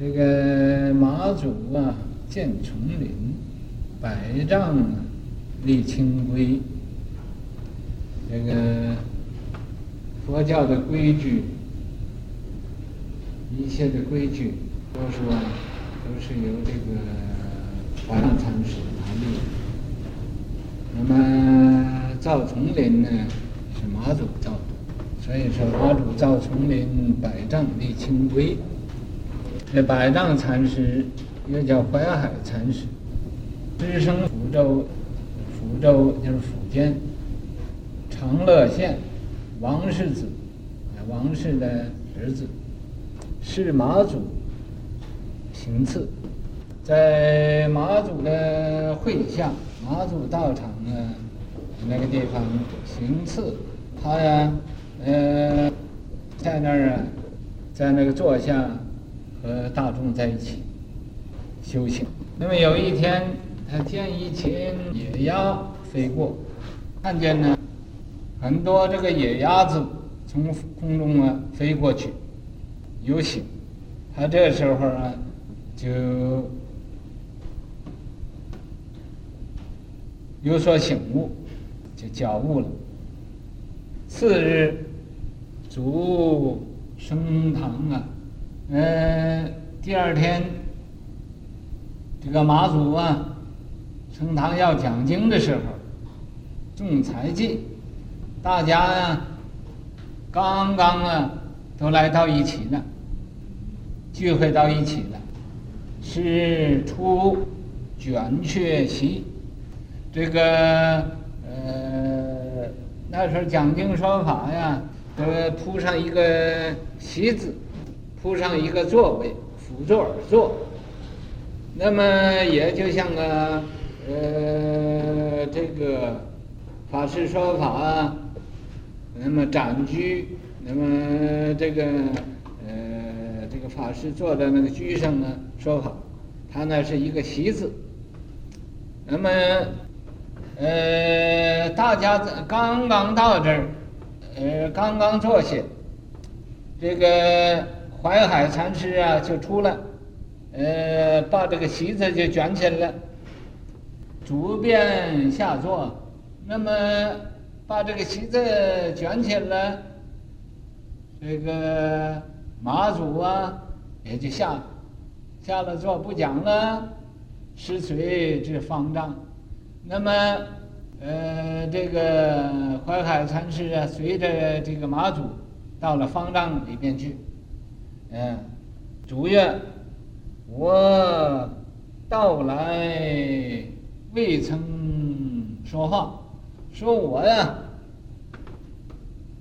这个马祖啊，建丛林，百丈，立清规。这个佛教的规矩，一切的规矩，都说都是由这个怀让禅师他立。那么造丛林呢，是马祖造的，所以说马祖造丛林，百丈立清规。那百丈禅师又叫怀海禅师，师生福州，福州就是福建长乐县王氏子，王氏的儿子，是马祖行刺，在马祖的会下，马祖道场呢那个地方行刺，他呀，呃，在那儿啊，在那个坐下。和大众在一起修行。那么有一天，他见一群野鸭飞过，看见呢很多这个野鸭子从空中啊飞过去游行。他这时候啊就有所醒悟，就觉悟了。次日，足升堂啊。嗯，第二天，这个马祖啊，升堂要讲经的时候，众才进，大家呀，刚刚啊，都来到一起了，聚会到一起了，是出卷阙席，这个呃，那时候讲经说法呀，都铺上一个席子。铺上一个座位，辅座而坐。那么也就像个呃，这个法师说法，那么展居，那么这个呃，这个法师坐在那个居上呢，说法，他那是一个席子。那么呃，大家刚刚到这儿，呃，刚刚坐下，这个。怀海禅师啊，就出来，呃，把这个席子就卷起来了，主便下座，那么把这个席子卷起来，这个马祖啊也就下下了座不讲了，师随至方丈，那么呃这个怀海禅师啊随着这个马祖到了方丈里边去。嗯，主曰，我到来未曾说话，说我呀，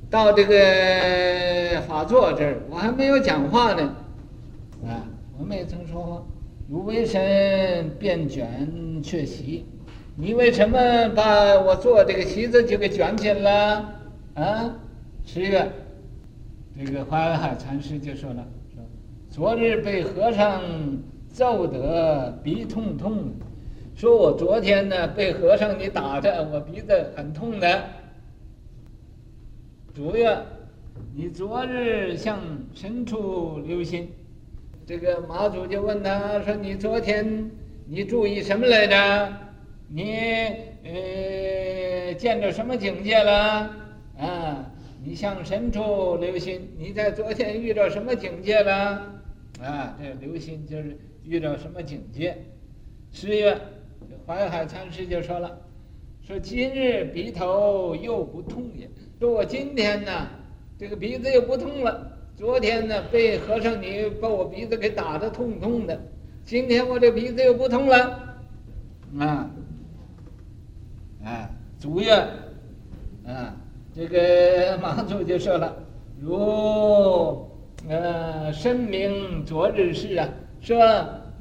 到这个法座这儿，我还没有讲话呢，啊，我没曾说话。汝为神便卷却席？你为什么把我坐这个席子就给卷起来了？啊，十月，这个怀海禅师就说了。昨日被和尚揍得鼻痛痛，说我昨天呢被和尚你打的，我鼻子很痛的。主曰，你昨日向深处留心。这个马祖就问他说：“你昨天你注意什么来着？你呃见着什么境界了？啊，你向深处留心。你在昨天遇到什么境界了？”啊，这个留心就是遇到什么境界。十月，淮海禅师就说了，说今日鼻头又不痛也。说我今天呢，这个鼻子又不痛了。昨天呢，被和尚你把我鼻子给打得痛痛的。今天我这鼻子又不痛了。啊，啊，足月，啊，这个马祖就说了，如。呃，申明昨日事啊，说，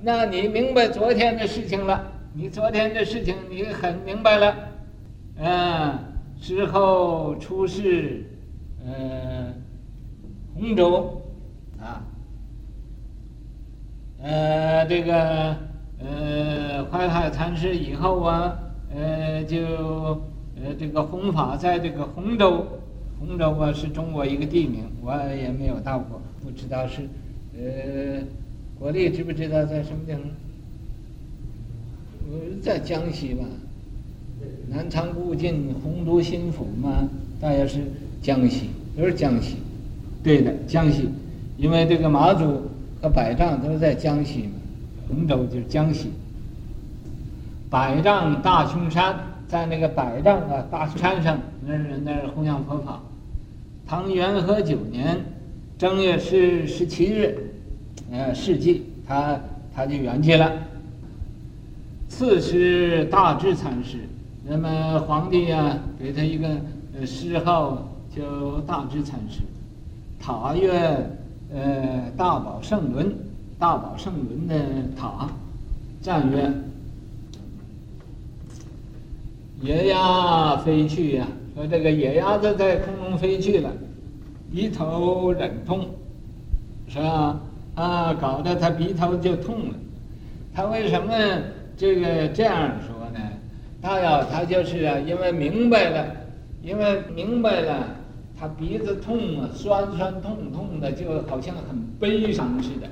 那你明白昨天的事情了？你昨天的事情你很明白了，嗯，之后出仕，呃，洪州，啊，呃，这个，呃，怀海禅师以后啊，呃，就，呃，这个弘法在这个洪州。洪州啊，是中国一个地名，我也没有到过，不知道是，呃，国立知不知道在什么地方？在江西吧，南昌故郡，洪都新府嘛，大约是江西，都是江西。对的，江西，因为这个马祖和百丈都是在江西嘛，洪州就是江西。百丈大雄山，在那个百丈啊大雄山上，那是那是弘扬佛法。唐元和九年正月十十七日，呃，世纪，他他就圆寂了。赐师大智禅师，那么皇帝呀、啊，给他一个呃谥号叫大智禅师。塔曰呃大宝圣轮，大宝圣轮的塔，赞曰。野鸭飞去呀、说这个野鸭子在空中飞去了，鼻头忍痛，是吧？啊，搞得他鼻头就痛了。他为什么这个这样说呢？大要他就是啊，因为明白了，因为明白了，他鼻子痛啊，酸酸痛痛的，就好像很悲伤似的。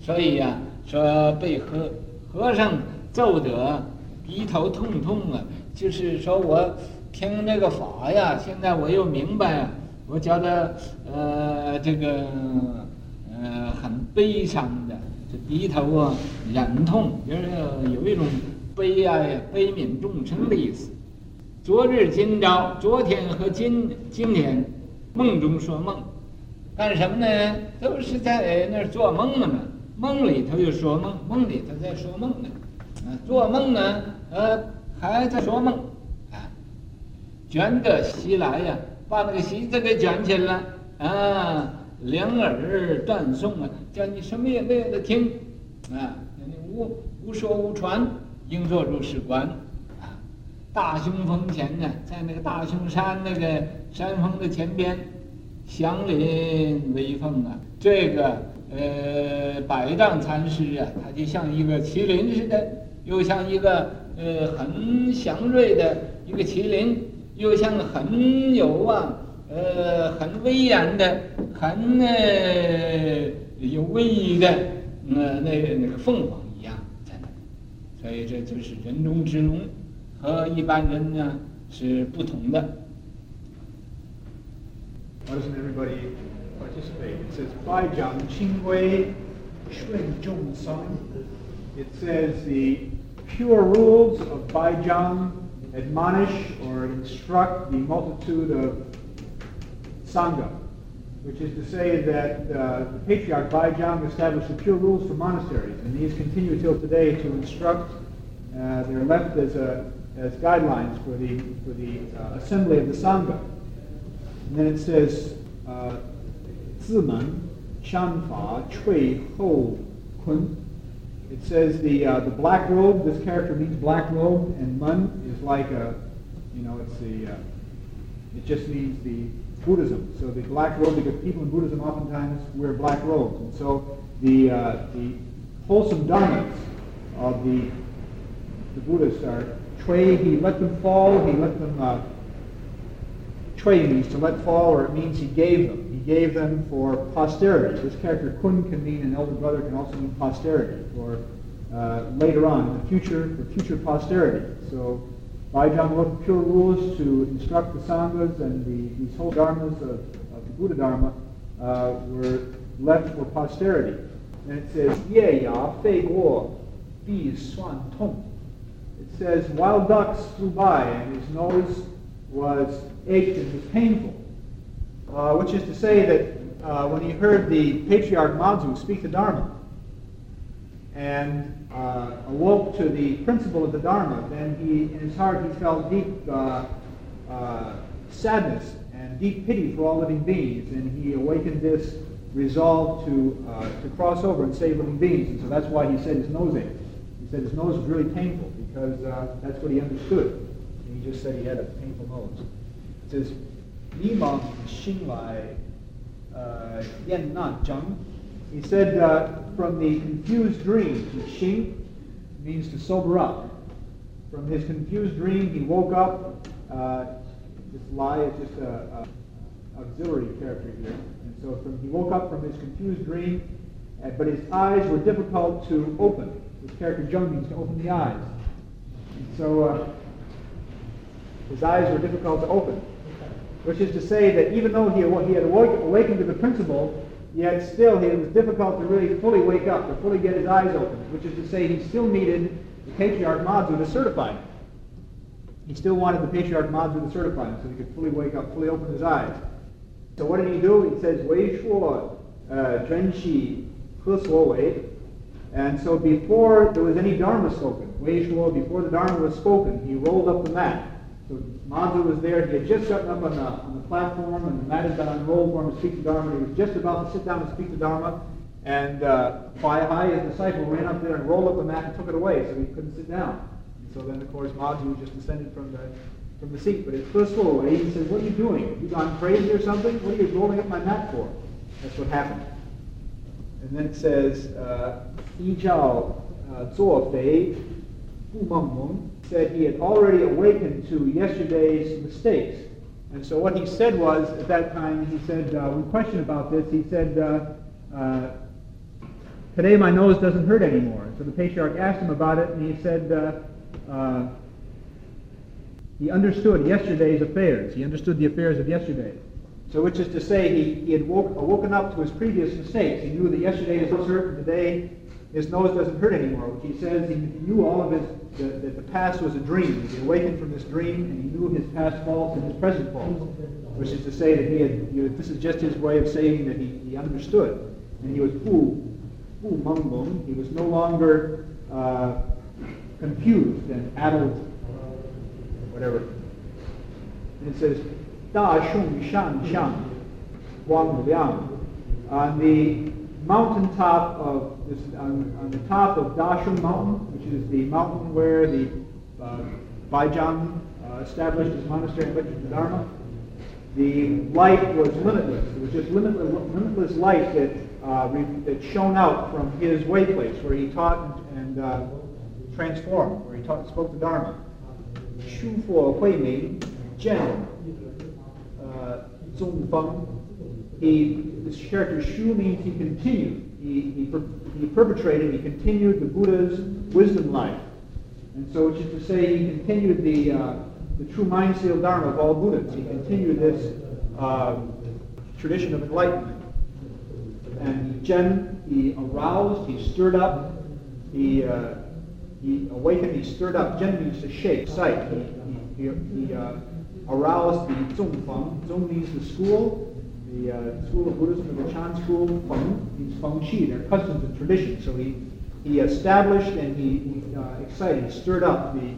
所以呀、说被和和尚揍得鼻头痛痛啊。就是说我听那个法呀，现在我又明白，我觉得呃这个呃很悲伤的，这鼻头啊忍痛，就是有一种悲哀、悲悯众生的意思。昨日今朝，昨天和今今天，梦中说梦，干什么呢？都是在那儿做梦呢嘛，梦里头又说梦，梦里头在说梦呢，啊，做梦呢，呃。还在说梦，卷得席来呀，把那个席子给卷起来，啊，两耳断送啊，叫你什么也没有得听，啊，叫你无无说无传，应作如是观，啊，大雄峰前呢，在那个大雄山那个山峰的前边，祥林威风啊，这个呃百丈禅师啊，他就像一个麒麟似的，又像一个。呃，很祥瑞的一个麒麟，又像很有啊，呃，很威严的，很呃有威仪的，呃，那个那个凤凰一样在那，所以这就是人中之龙，和一般人呢是不同的。w doesn't everybody participate? It says, Baizhang Qingwei Shun Zhong Song. It says the pure rules of Baizhang admonish or instruct the multitude of Sangha, which is to say that uh, the patriarch Baizhang established the pure rules for monasteries, and these continue till today to instruct. Uh, they're left as, a, as guidelines for the, for the uh, assembly of the Sangha. And then it says, uh, Zimen, Shanfa, Chui, Ho, Kun, it says the uh, the black robe. This character means black robe, and mun is like a, you know, it's the, uh, it just means the Buddhism. So the black robe, because people in Buddhism oftentimes wear black robes, and so the uh, the wholesome dharmas of the the Buddhists are Chui. He let them fall. He let them. Uh, Chui means to let fall, or it means he gave them. Gave them for posterity. This character kun can mean an elder brother, can also mean posterity, or uh, later on, the future, for future posterity. So Baizhang wrote pure rules to instruct the Sanghas and the, these whole dharmas of, of the Buddha Dharma uh, were left for posterity. And it says, Ye ya fei guo bi suan tong. It says, wild ducks flew by and his nose was ached and was painful. Uh, which is to say that uh, when he heard the patriarch Mazu speak the Dharma and uh, awoke to the principle of the Dharma, then he, in his heart, he felt deep uh, uh, sadness and deep pity for all living beings, and he awakened this resolve to to cross over and save living beings. And so that's why he said his nose ached. He said his nose was really painful because that's what he understood. And he just said he had a painful nose. It says, 迷茫醒来，呃，眼那睁. He said uh, from the confused dream, to xing means to sober up. From his confused dream, he woke up. Uh, this lie is just a, a auxiliary character here. And so from, he woke up from his confused dream, uh, but his eyes were difficult to open. His character Zheng means to open the eyes. And so uh, his eyes were difficult to open, which is to say that even though he, he had awakened to the principle, yet still it was difficult to really fully wake up, to fully get his eyes open, which is to say he still needed the patriarch Mazu to certify him. He still wanted the patriarch Mazu to certify him so he could fully wake up, fully open his eyes. So what did he do? He says, Wei shuo uh, zhen shi he And so before there was any Dharma spoken, Wei shuo, before the Dharma was spoken, he rolled up the mat. So Mazu was there. He had just gotten up on the, on the platform, and the mat had been unrolled for him to speak to Dharma. He was just about to sit down and speak to Dharma. And uh, Hai, his disciple, ran up there and rolled up the mat and took it away so he couldn't sit down. And so then, of course, Mazu just descended from the from the seat. But it's blissful away. He says, What are you doing? Have you gone crazy or something? What are you rolling up my mat for? That's what happened. And then it says, Yi Zhao Zuo Fei Meng said he had already awakened to yesterday's mistakes. And so what he said was, at that time, he said, uh, when questioned about this, he said, uh, uh, today my nose doesn't hurt anymore. So the patriarch asked him about it, and he said, uh, uh, he understood yesterday's affairs. He understood the affairs of yesterday. So which is to say, he, he had woke, woken up to his previous mistakes. He knew that yesterday is and today his nose doesn't hurt anymore, which he says he knew all of his, the, that the past was a dream. He awakened from this dream, and he knew his past faults and his present faults. Which is to say that he had, you know, this is just his way of saying that he, he understood. And he was fu, fu meng He was no longer uh, confused and addled whatever. And it says, Da Shung Shan Xiang Wang Liang. On the mountaintop of this, on, on, the top of Dasham Mountain, which is the mountain where the uh, uh, established his monastery and lectured the Dharma. The light was limitless. It was just limitless, limitless light that, uh, that shone out from his way place where he taught and, uh, transformed, where he taught and spoke the Dharma. Shu Hui Ming, Zhen, uh, Zong Feng, he, this character Shu means he continued. He, he, he perpetrated, he continued the Buddha's wisdom life. And so, which is to say, he continued the, uh, the true mind seal dharma of all Buddhas. He continued this uh, tradition of enlightenment. And Jen, he aroused, he stirred up, he uh, he awakened, he stirred up. Jen means to shake, sight. He, he, he uh, aroused the Zongfeng. Zong means the school, the uh, school of Buddhism, the Chan school. Feng means Feng Qi, their customs and traditions. So he, he established and he, uh, excited, stirred up, the,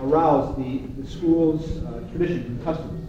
aroused the, the school's uh, traditions and customs.